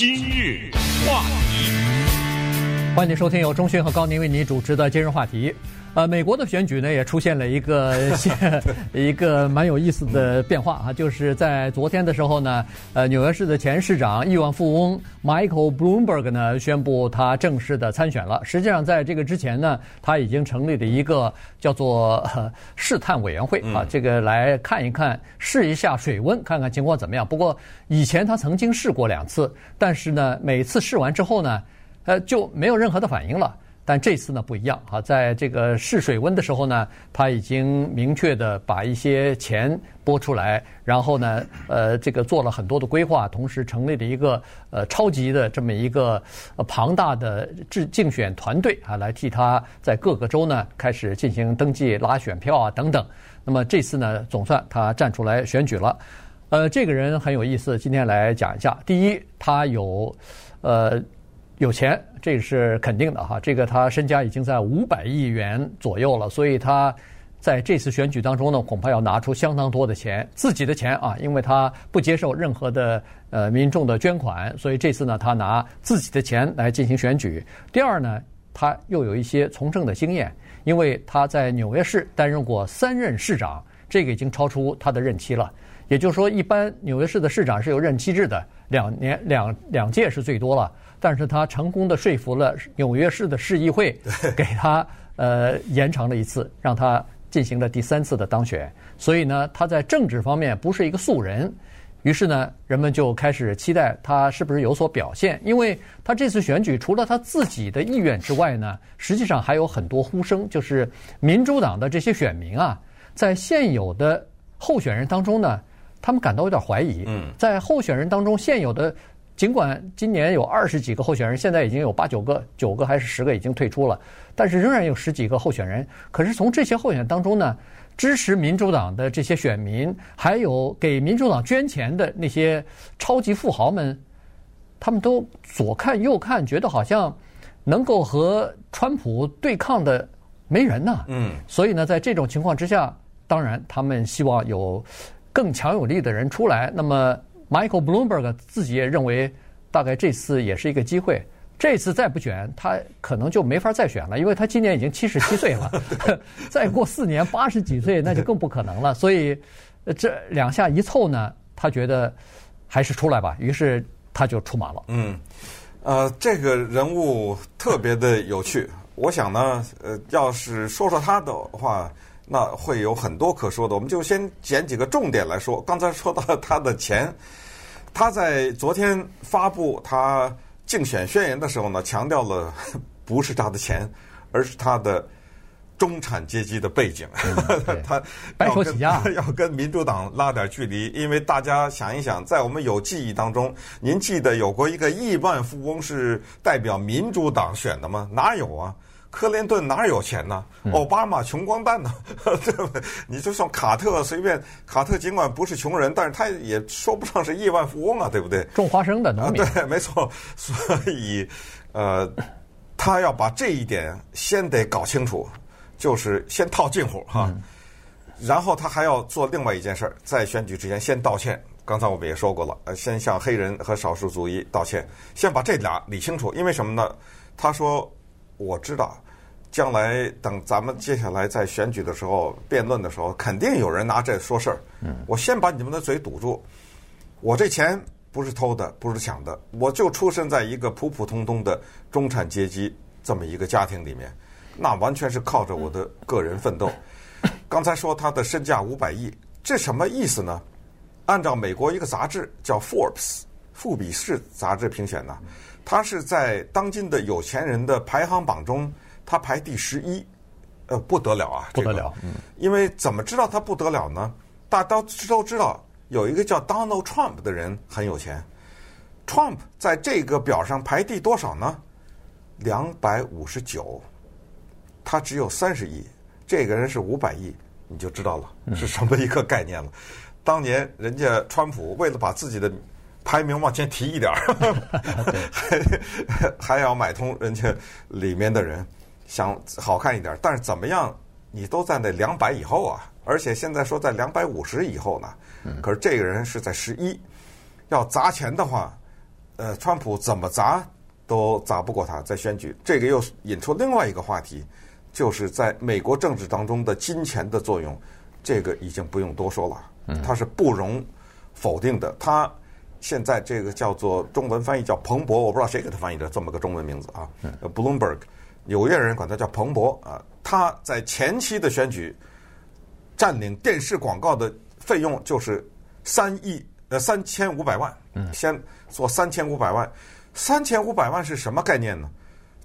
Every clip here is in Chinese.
今日话题，欢迎收听由钟迅和高宁为你主持的今日话题。呃，美国的选举呢也出现了一个 一个蛮有意思的变化啊，就是在昨天的时候呢，呃，纽约市的前市长亿万富翁 Michael Bloomberg 呢宣布他正式的参选了。实际上，在这个之前呢，他已经成立了一个叫做试探委员会啊，这个来看一看试一下水温，看看情况怎么样。不过以前他曾经试过两次，但是呢，每次试完之后呢，呃，就没有任何的反应了。但这次呢不一样啊，在这个试水温的时候呢，他已经明确的把一些钱拨出来，然后呢，呃，这个做了很多的规划，同时成立了一个呃超级的这么一个庞大的制竞选团队啊，来替他在各个州呢开始进行登记、拉选票啊等等。那么这次呢，总算他站出来选举了。呃，这个人很有意思，今天来讲一下。第一，他有呃。有钱，这是肯定的哈。这个他身家已经在五百亿元左右了，所以他在这次选举当中呢，恐怕要拿出相当多的钱，自己的钱啊，因为他不接受任何的呃民众的捐款，所以这次呢，他拿自己的钱来进行选举。第二呢，他又有一些从政的经验，因为他在纽约市担任过三任市长，这个已经超出他的任期了。也就是说，一般纽约市的市长是有任期制的，两年两两届是最多了。但是他成功的说服了纽约市的市议会，给他呃延长了一次，让他进行了第三次的当选。所以呢，他在政治方面不是一个素人。于是呢，人们就开始期待他是不是有所表现。因为他这次选举除了他自己的意愿之外呢，实际上还有很多呼声，就是民主党的这些选民啊，在现有的候选人当中呢，他们感到有点怀疑。嗯，在候选人当中现有的。尽管今年有二十几个候选人，现在已经有八九个、九个还是十个已经退出了，但是仍然有十几个候选人。可是从这些候选人当中呢，支持民主党的这些选民，还有给民主党捐钱的那些超级富豪们，他们都左看右看，觉得好像能够和川普对抗的没人呐。嗯。所以呢，在这种情况之下，当然他们希望有更强有力的人出来。那么。Michael Bloomberg 自己也认为，大概这次也是一个机会。这次再不选，他可能就没法再选了，因为他今年已经七十七岁了，再过四年八十几岁那就更不可能了。所以这两下一凑呢，他觉得还是出来吧，于是他就出马了。嗯，呃，这个人物特别的有趣。我想呢，呃，要是说说他的话。那会有很多可说的，我们就先捡几个重点来说。刚才说到他的钱，他在昨天发布他竞选宣言的时候呢，强调了 不是他的钱，而是他的中产阶级的背景。嗯、他要跟 要跟民主党拉点距离，因为大家想一想，在我们有记忆当中，您记得有过一个亿万富翁是代表民主党选的吗？哪有啊？克林顿哪有钱呢？奥巴马穷光蛋呢？对不对？你就算卡特随便，卡特尽管不是穷人，但是他也说不上是亿万富翁啊，对不对？种花生的农民。啊，对，没错。所以，呃，他要把这一点先得搞清楚，就是先套近乎哈。然后他还要做另外一件事儿，在选举之前先道歉。刚才我们也说过了，呃，先向黑人和少数族裔道歉，先把这俩理清楚。因为什么呢？他说，我知道。将来等咱们接下来在选举的时候辩论的时候，肯定有人拿这说事儿。嗯，我先把你们的嘴堵住。我这钱不是偷的，不是抢的，我就出生在一个普普通通的中产阶级这么一个家庭里面，那完全是靠着我的个人奋斗。刚才说他的身价五百亿，这什么意思呢？按照美国一个杂志叫 Forbes 富比士杂志评选呢，他是在当今的有钱人的排行榜中。他排第十一，呃，不得了啊，不得了。嗯，因为怎么知道他不得了呢？大家都都知道有一个叫 Donald Trump 的人很有钱，Trump 在这个表上排第多少呢？两百五十九，他只有三十亿，这个人是五百亿，你就知道了是什么一个概念了。嗯、当年人家川普为了把自己的排名往前提一点儿，还还要买通人家里面的人。想好看一点，但是怎么样，你都在那两百以后啊，而且现在说在两百五十以后呢。可是这个人是在十一，要砸钱的话，呃，川普怎么砸都砸不过他，在选举。这个又引出另外一个话题，就是在美国政治当中的金钱的作用，这个已经不用多说了，它是不容否定的。他现在这个叫做中文翻译叫彭博，我不知道谁给他翻译的这么个中文名字啊，Bloomberg，纽约人管他叫彭博啊。他在前期的选举占领电视广告的费用就是三亿呃三千五百万，先做三千五百万，三千五百万是什么概念呢？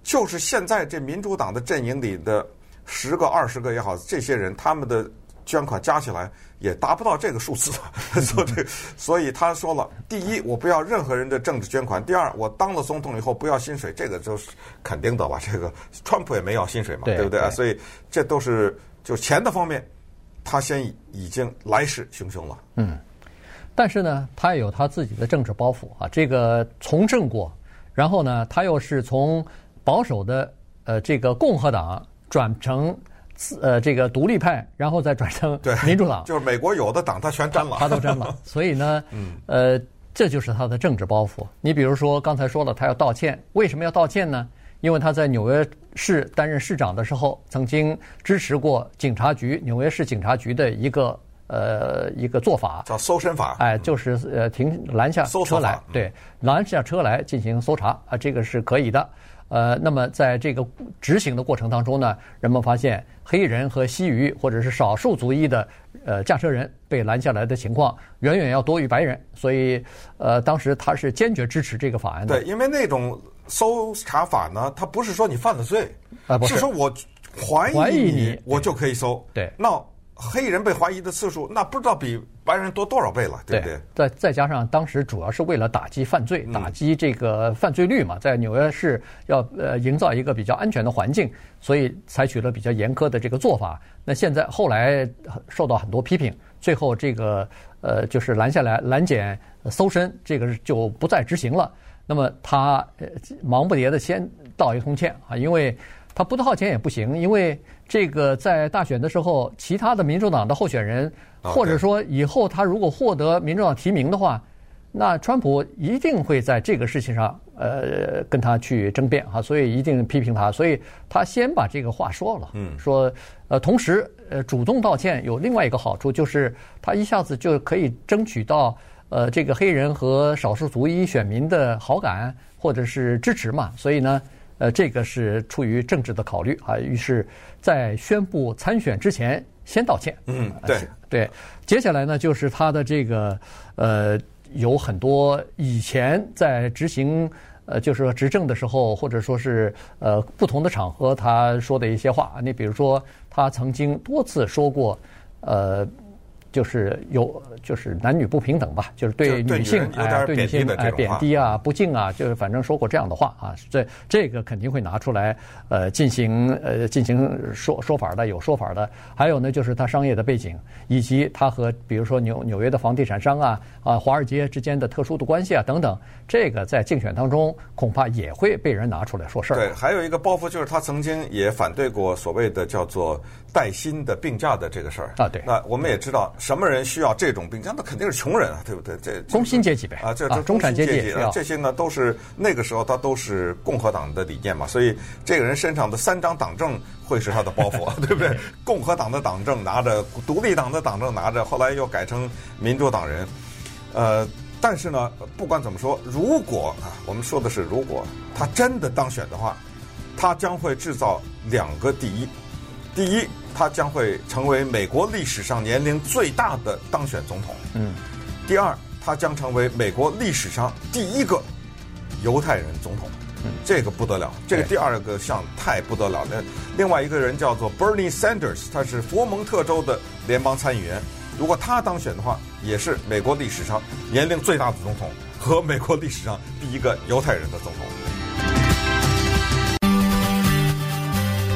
就是现在这民主党的阵营里的十个二十个也好，这些人他们的。捐款加起来也达不到这个数字，所以所以他说了：第一，我不要任何人的政治捐款；第二，我当了总统以后不要薪水，这个就是肯定的吧？这个川普也没要薪水嘛，对，对不对啊？所以这都是就钱的方面，他先已经来势汹汹了。嗯，但是呢，他也有他自己的政治包袱啊。这个从政过，然后呢，他又是从保守的呃这个共和党转成。呃，这个独立派，然后再转成民主党，就是美国有的党他全沾了，他都沾了。所以呢，嗯，呃，这就是他的政治包袱。你比如说刚才说了，他要道歉，为什么要道歉呢？因为他在纽约市担任市长的时候，曾经支持过警察局纽约市警察局的一个呃一个做法，叫搜身法。哎，就是呃停拦下车来，对，拦下车来进行搜查啊，这个是可以的。呃，那么在这个执行的过程当中呢，人们发现黑人和西语或者是少数族裔的呃驾车人被拦下来的情况远远要多于白人，所以呃，当时他是坚决支持这个法案的。对，因为那种搜查法呢，它不是说你犯了罪，啊，不是，是说我怀疑你，我就可以搜。对，那。黑人被怀疑的次数，那不知道比白人多多少倍了，对不对？再再加上当时主要是为了打击犯罪，打击这个犯罪率嘛，在纽约市要呃营造一个比较安全的环境，所以采取了比较严苛的这个做法。那现在后来受到很多批评，最后这个呃就是拦下来拦检搜身，这个就不再执行了。那么他忙不迭的先道一通歉啊，因为。他不道歉也不行，因为这个在大选的时候，其他的民主党的候选人，或者说以后他如果获得民主党提名的话，那川普一定会在这个事情上，呃，跟他去争辩哈，所以一定批评他，所以他先把这个话说了，嗯，说呃，同时呃，主动道歉有另外一个好处，就是他一下子就可以争取到呃这个黑人和少数族裔选民的好感或者是支持嘛，所以呢。呃，这个是出于政治的考虑啊，于是，在宣布参选之前先道歉。嗯，对对。接下来呢，就是他的这个呃，有很多以前在执行呃，就是说执政的时候，或者说是呃不同的场合，他说的一些话。你比如说，他曾经多次说过，呃。就是有，就是男女不平等吧，就是对女性哎，对女性哎贬低啊、不敬啊，就是反正说过这样的话啊，这这个肯定会拿出来呃进行呃进行说说法的，有说法的。还有呢，就是他商业的背景，以及他和比如说纽纽约的房地产商啊啊华尔街之间的特殊的关系啊等等，这个在竞选当中恐怕也会被人拿出来说事儿。对，还有一个包袱就是他曾经也反对过所谓的叫做带薪的病假的这个事儿啊。对，那我们也知道。什么人需要这种病假？那肯定是穷人啊，对不对？这工薪阶级呗啊，这这中产阶级啊，这些呢都是那个时候他都是共和党的理念嘛，所以这个人身上的三张党证会是他的包袱，对不对？共和党的党证拿着，独立党的党证拿着，后来又改成民主党人。呃，但是呢，不管怎么说，如果啊，我们说的是如果他真的当选的话，他将会制造两个第一，第一。他将会成为美国历史上年龄最大的当选总统。嗯，第二，他将成为美国历史上第一个犹太人总统。嗯，这个不得了，这个第二个项太不得了。了另外一个人叫做 Bernie Sanders，他是佛蒙特州的联邦参议员。如果他当选的话，也是美国历史上年龄最大的总统和美国历史上第一个犹太人的总统。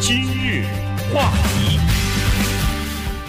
今日话题。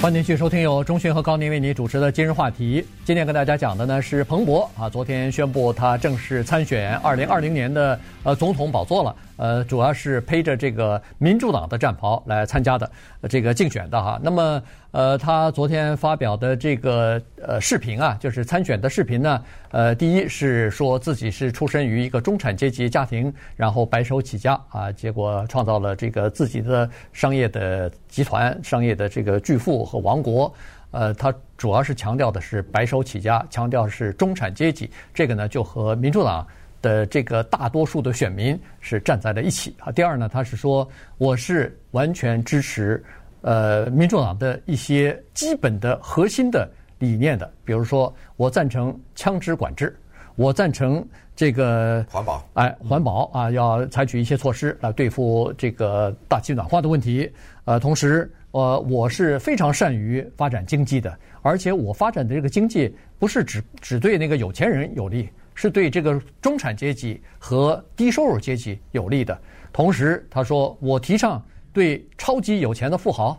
欢迎继续收听由钟迅和高宁为你主持的今日话题。今天跟大家讲的呢是彭博啊，昨天宣布他正式参选二零二零年的呃总统宝座了。呃，主要是披着这个民主党的战袍来参加的这个竞选的哈。那么，呃，他昨天发表的这个呃视频啊，就是参选的视频呢，呃，第一是说自己是出身于一个中产阶级家庭，然后白手起家啊，结果创造了这个自己的商业的集团、商业的这个巨富和王国。呃，他主要是强调的是白手起家，强调是中产阶级，这个呢就和民主党。的这个大多数的选民是站在了一起啊。第二呢，他是说我是完全支持呃民主党的一些基本的核心的理念的，比如说我赞成枪支管制，我赞成这个环保，哎，环保啊，要采取一些措施来对付这个大气暖化的问题。呃，同时，呃，我是非常善于发展经济的，而且我发展的这个经济不是只只对那个有钱人有利。是对这个中产阶级和低收入阶级有利的。同时，他说：“我提倡对超级有钱的富豪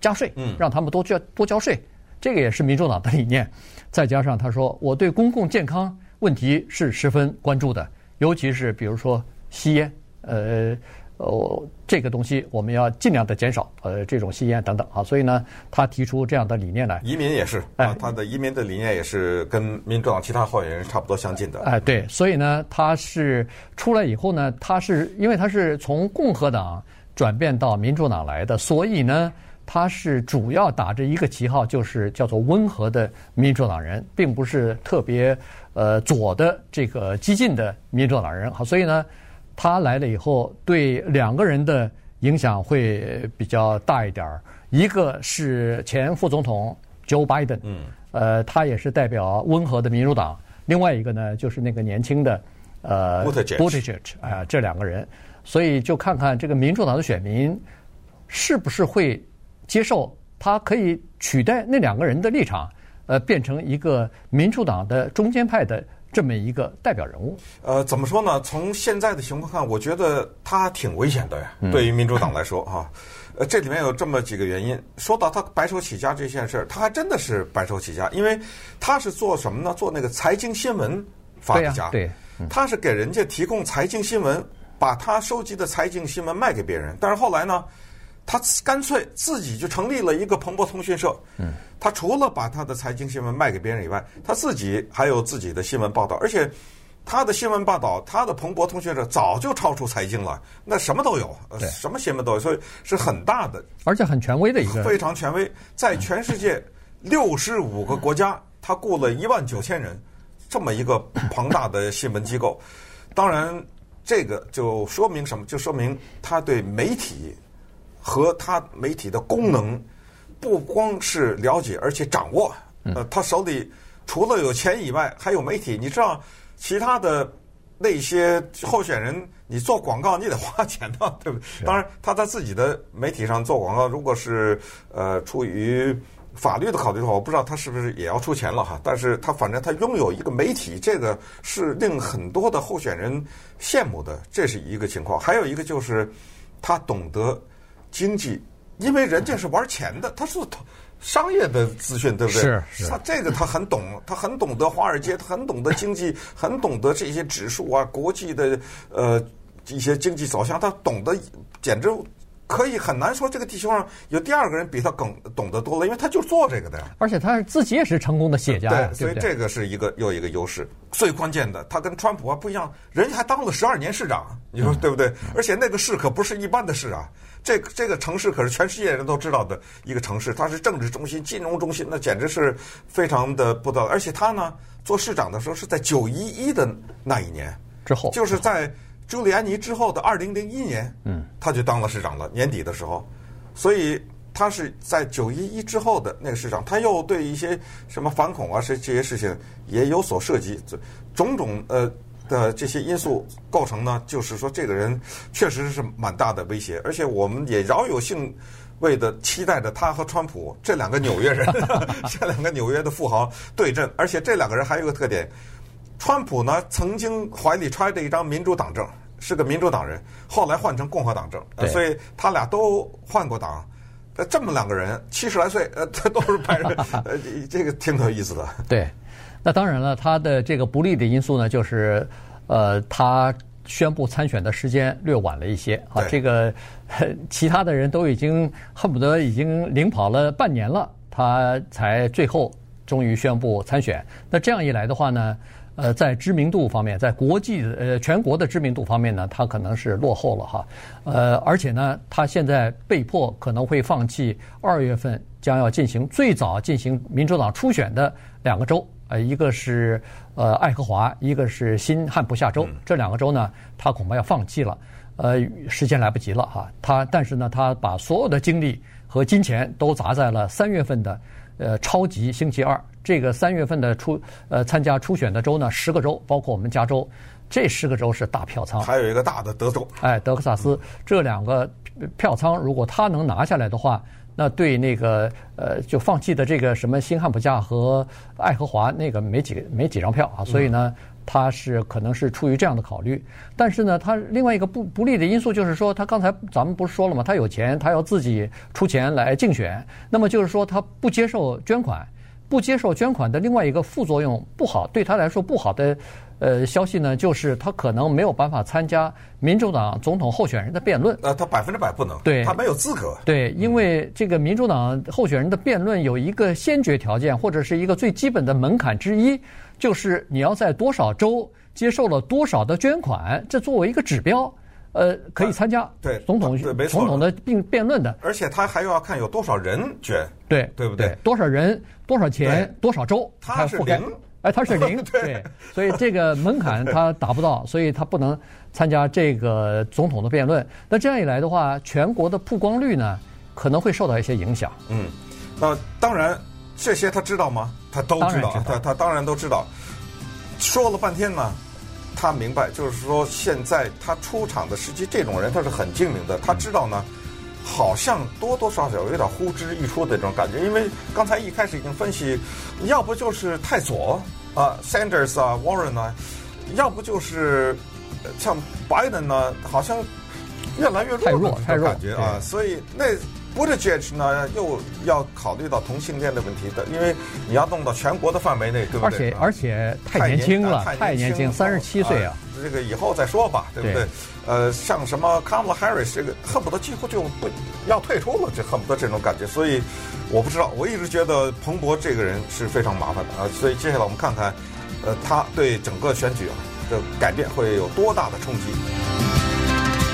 加税，嗯，让他们多交多交税。这个也是民主党的理念。再加上他说，我对公共健康问题是十分关注的，尤其是比如说吸烟，呃。”呃，这个东西我们要尽量的减少，呃，这种吸烟等等啊，所以呢，他提出这样的理念来。移民也是，啊，他的移民的理念也是跟民主党其他候选人差不多相近的。哎，对，所以呢，他是出来以后呢，他是因为他是从共和党转变到民主党来的，所以呢，他是主要打着一个旗号，就是叫做温和的民主党人，并不是特别呃左的这个激进的民主党人。好，所以呢。他来了以后，对两个人的影响会比较大一点儿。一个是前副总统 Joe Biden，嗯，呃，他也是代表温和的民主党。另外一个呢，就是那个年轻的呃 Buttigieg 啊，这两个人。所以就看看这个民主党的选民是不是会接受他可以取代那两个人的立场，呃，变成一个民主党的中间派的。这么一个代表人物，呃，怎么说呢？从现在的情况看，我觉得他挺危险的呀。对于民主党来说，哈，呃，这里面有这么几个原因。说到他白手起家这件事儿，他还真的是白手起家，因为他是做什么呢？做那个财经新闻发的家，对，他是给人家提供财经新闻，把他收集的财经新闻卖给别人。但是后来呢，他干脆自己就成立了一个彭博通讯社。嗯。他除了把他的财经新闻卖给别人以外，他自己还有自己的新闻报道，而且他的新闻报道，他的彭博通讯社早就超出财经了，那什么都有，什么新闻都有，所以是很大的，而且很权威的一个，非常权威，在全世界六十五个国家，他雇了一万九千人，这么一个庞大的新闻机构。当然，这个就说明什么？就说明他对媒体和他媒体的功能。不光是了解，而且掌握。呃，他手里除了有钱以外，还有媒体。你知道，其他的那些候选人，你做广告你得花钱的，对不对？当然，他在自己的媒体上做广告，如果是呃出于法律的考虑的话，我不知道他是不是也要出钱了哈。但是他反正他拥有一个媒体，这个是令很多的候选人羡慕的，这是一个情况。还有一个就是他懂得经济。因为人家是玩钱的，他是商业的资讯，对不对？是是。他这个他很懂，他很懂得华尔街，他很懂得经济，很懂得这些指数啊，国际的呃一些经济走向，他懂得简直可以很难说这个地球上有第二个人比他更懂得多了，因为他就是做这个的呀。而且他自己也是成功的企业家，对，所以这个是一个又一个优势。最关键的，他跟川普啊不一样，人家还当了十二年市长，你说对不对？而且那个市可不是一般的市啊。这个这个城市可是全世界人都知道的一个城市，它是政治中心、金融中心，那简直是非常的不得了。而且他呢，做市长的时候是在九一一的那一年之后，就是在朱利安尼之后的二零零一年，嗯，他就当了市长了。年底的时候，所以他是在九一一之后的那个市长，他又对一些什么反恐啊，这这些事情也有所涉及，种种呃。的这些因素构成呢，就是说这个人确实是蛮大的威胁，而且我们也饶有兴味的期待着他和川普这两个纽约人，这两个纽约的富豪对阵。而且这两个人还有一个特点，川普呢曾经怀里揣着一张民主党证，是个民主党人，后来换成共和党证，所以他俩都换过党。呃这么两个人七十来岁，呃，他 都是白人，呃，这个挺有意思的。对。那当然了，他的这个不利的因素呢，就是，呃，他宣布参选的时间略晚了一些啊。这个 其他的人都已经恨不得已经领跑了半年了，他才最后终于宣布参选。那这样一来的话呢，呃，在知名度方面，在国际呃全国的知名度方面呢，他可能是落后了哈。呃，而且呢，他现在被迫可能会放弃二月份将要进行最早进行民主党初选的两个州。呃，一个是呃爱荷华，一个是新罕布夏州，这两个州呢，他恐怕要放弃了，呃，时间来不及了哈。他但是呢，他把所有的精力和金钱都砸在了三月份的呃超级星期二。这个三月份的初呃参加初选的州呢，十个州，包括我们加州，这十个州是大票仓。还有一个大的德州，哎，德克萨斯这两个票仓，如果他能拿下来的话。那对那个呃，就放弃的这个什么新汉普夏和爱荷华那个没几个没几张票啊，所以呢，他是可能是出于这样的考虑。但是呢，他另外一个不不利的因素就是说，他刚才咱们不是说了吗？他有钱，他要自己出钱来竞选，那么就是说他不接受捐款，不接受捐款的另外一个副作用不好，对他来说不好的。呃，消息呢，就是他可能没有办法参加民主党总统候选人的辩论。呃，他百分之百不能，对，他没有资格。对，因为这个民主党候选人的辩论有一个先决条件，或者是一个最基本的门槛之一，就是你要在多少州接受了多少的捐款，这作为一个指标，呃，可以参加对总统对总统的辩辩论的。而且他还要看有多少人捐，对对不对？多少人、多少钱、多少州，他是零。哎，他是 零，对，所以这个门槛 他达不到，所以他不能参加这个总统的辩论。那这样一来的话，全国的曝光率呢，可能会受到一些影响。嗯，那当然，这些他知道吗？他都知道，知道他他当然都知道。说了半天呢，他明白，就是说现在他出场的时机，这种人他是很精明的，他知道呢，好像多多少少有点呼之欲出的这种感觉，因为刚才一开始已经分析，要不就是太左啊，Sanders 啊，Warren 啊，要不就是像 Biden 呢，好像越来越弱的感觉啊，所以那 Buttigieg 呢又要考虑到同性恋的问题的，因为你要弄到全国的范围内，对不对？而且而且太年轻了，太年轻，三十七岁啊。这个以后再说吧，对不对？对呃，像什么 Kamala Harris 这个恨不得几乎就不要退出了，就恨不得这种感觉。所以我不知道，我一直觉得彭博这个人是非常麻烦的啊。所以接下来我们看看，呃，他对整个选举的改变会有多大的冲击。